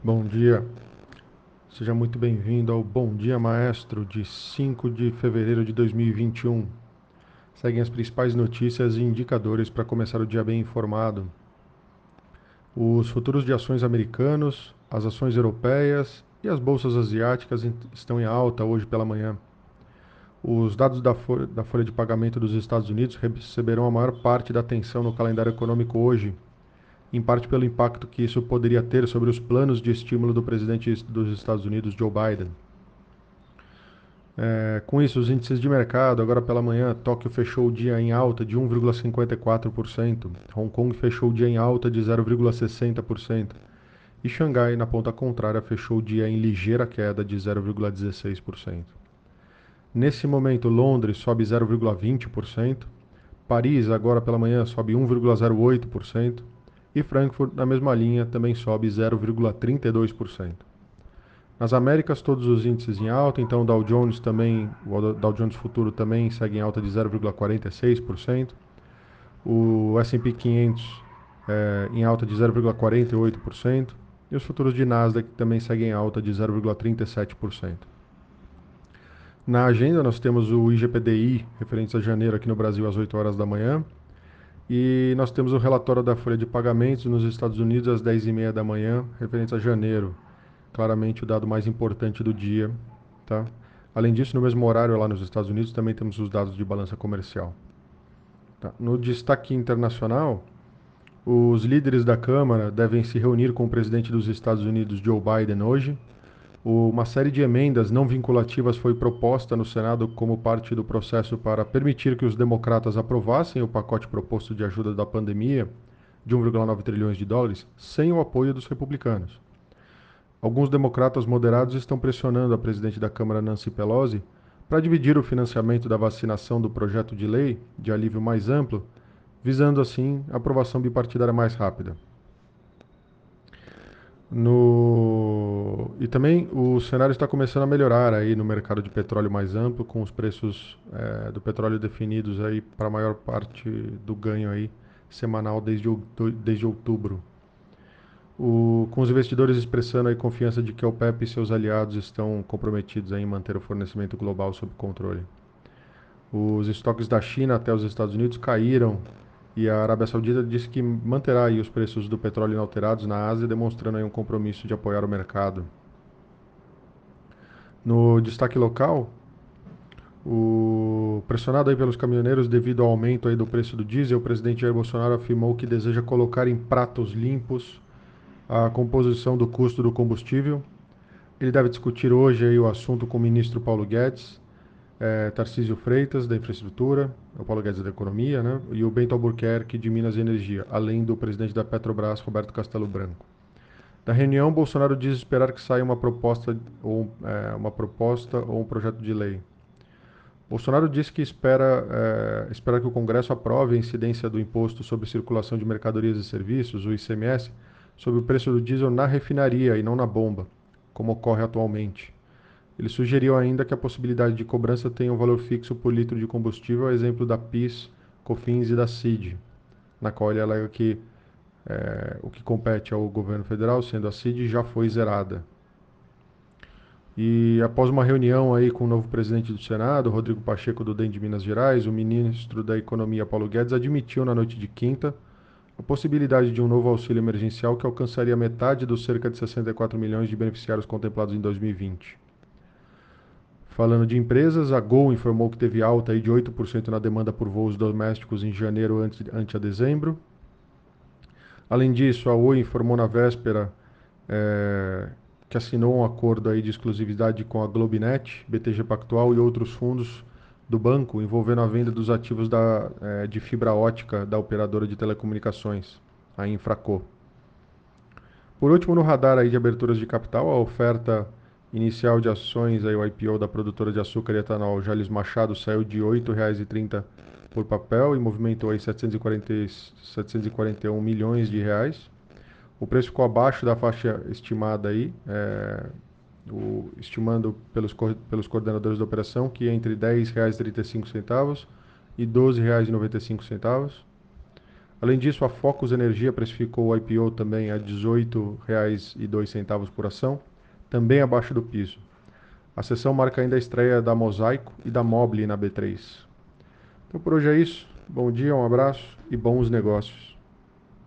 Bom dia. Seja muito bem-vindo ao Bom Dia Maestro de 5 de fevereiro de 2021. Seguem as principais notícias e indicadores para começar o dia bem informado. Os futuros de ações americanos, as ações europeias e as bolsas asiáticas estão em alta hoje pela manhã. Os dados da folha, da folha de pagamento dos Estados Unidos receberão a maior parte da atenção no calendário econômico hoje, em parte pelo impacto que isso poderia ter sobre os planos de estímulo do presidente dos Estados Unidos, Joe Biden. É, com isso, os índices de mercado, agora pela manhã, Tóquio fechou o dia em alta de 1,54%, Hong Kong fechou o dia em alta de 0,60%, e Xangai, na ponta contrária, fechou o dia em ligeira queda de 0,16%. Nesse momento, Londres sobe 0,20%, Paris, agora pela manhã, sobe 1,08%, e Frankfurt, na mesma linha, também sobe 0,32%. Nas Américas, todos os índices em alta, então o Dow Jones também, o Dow Jones Futuro também segue em alta de 0,46%, o S&P 500 é, em alta de 0,48%, e os futuros de Nasdaq também seguem em alta de 0,37%. Na agenda, nós temos o IGPDI, referente a janeiro aqui no Brasil, às 8 horas da manhã. E nós temos o relatório da folha de pagamentos nos Estados Unidos às 10h30 da manhã, referente a janeiro. Claramente o dado mais importante do dia. Tá? Além disso, no mesmo horário lá nos Estados Unidos, também temos os dados de balança comercial. Tá? No destaque internacional, os líderes da Câmara devem se reunir com o presidente dos Estados Unidos, Joe Biden, hoje uma série de emendas não vinculativas foi proposta no Senado como parte do processo para permitir que os democratas aprovassem o pacote proposto de ajuda da pandemia de 1,9 trilhões de dólares sem o apoio dos republicanos. Alguns democratas moderados estão pressionando a presidente da Câmara, Nancy Pelosi, para dividir o financiamento da vacinação do projeto de lei de alívio mais amplo, visando assim a aprovação bipartidária mais rápida. No... E também o cenário está começando a melhorar aí no mercado de petróleo mais amplo, com os preços é, do petróleo definidos aí para a maior parte do ganho aí semanal desde, desde outubro. O, com os investidores expressando aí confiança de que a OPEP e seus aliados estão comprometidos em manter o fornecimento global sob controle. Os estoques da China até os Estados Unidos caíram e a Arábia Saudita disse que manterá os preços do petróleo inalterados na Ásia, demonstrando um compromisso de apoiar o mercado. No destaque local, o pressionado aí pelos caminhoneiros devido ao aumento aí do preço do diesel, o presidente Jair Bolsonaro afirmou que deseja colocar em pratos limpos a composição do custo do combustível. Ele deve discutir hoje aí o assunto com o ministro Paulo Guedes é, Tarcísio Freitas, da Infraestrutura, o Paulo Guedes da Economia, né? e o Bento Albuquerque, de Minas e Energia, além do presidente da Petrobras, Roberto Castelo Branco. Da reunião, Bolsonaro diz esperar que saia uma proposta ou, é, uma proposta ou um projeto de lei. Bolsonaro disse que espera, é, espera que o Congresso aprove a incidência do Imposto sobre Circulação de Mercadorias e Serviços, o ICMS, sobre o preço do diesel na refinaria e não na bomba, como ocorre atualmente. Ele sugeriu ainda que a possibilidade de cobrança tenha um valor fixo por litro de combustível, a exemplo da PIS, COFINS e da CID, na qual ele alega que é, o que compete ao governo federal, sendo a CID, já foi zerada. E após uma reunião aí com o novo presidente do Senado, Rodrigo Pacheco do DEM de Minas Gerais, o ministro da Economia Paulo Guedes admitiu na noite de quinta a possibilidade de um novo auxílio emergencial que alcançaria metade dos cerca de 64 milhões de beneficiários contemplados em 2020. Falando de empresas, a Gol informou que teve alta aí de 8% na demanda por voos domésticos em janeiro ante, ante a dezembro. Além disso, a Oi informou na véspera é, que assinou um acordo aí de exclusividade com a Globinet, BTG Pactual e outros fundos do banco envolvendo a venda dos ativos da, é, de fibra ótica da operadora de telecomunicações, a Infraco. Por último, no radar aí de aberturas de capital, a oferta inicial de ações, aí, o IPO da produtora de açúcar e etanol Jales Machado saiu de R$ 8,30 por papel e movimentou aí 740, 741 milhões de reais. O preço ficou abaixo da faixa estimada aí, é, o, estimando pelos, pelos coordenadores da operação que é entre R$ 10,35 e R$ 12,95. Além disso, a Focus Energia precificou o IPO também a R$ 18,02 por ação, também abaixo do piso. A sessão marca ainda a estreia da Mosaico e da Mobile na B3. Então por hoje é isso. Bom dia, um abraço e bons negócios.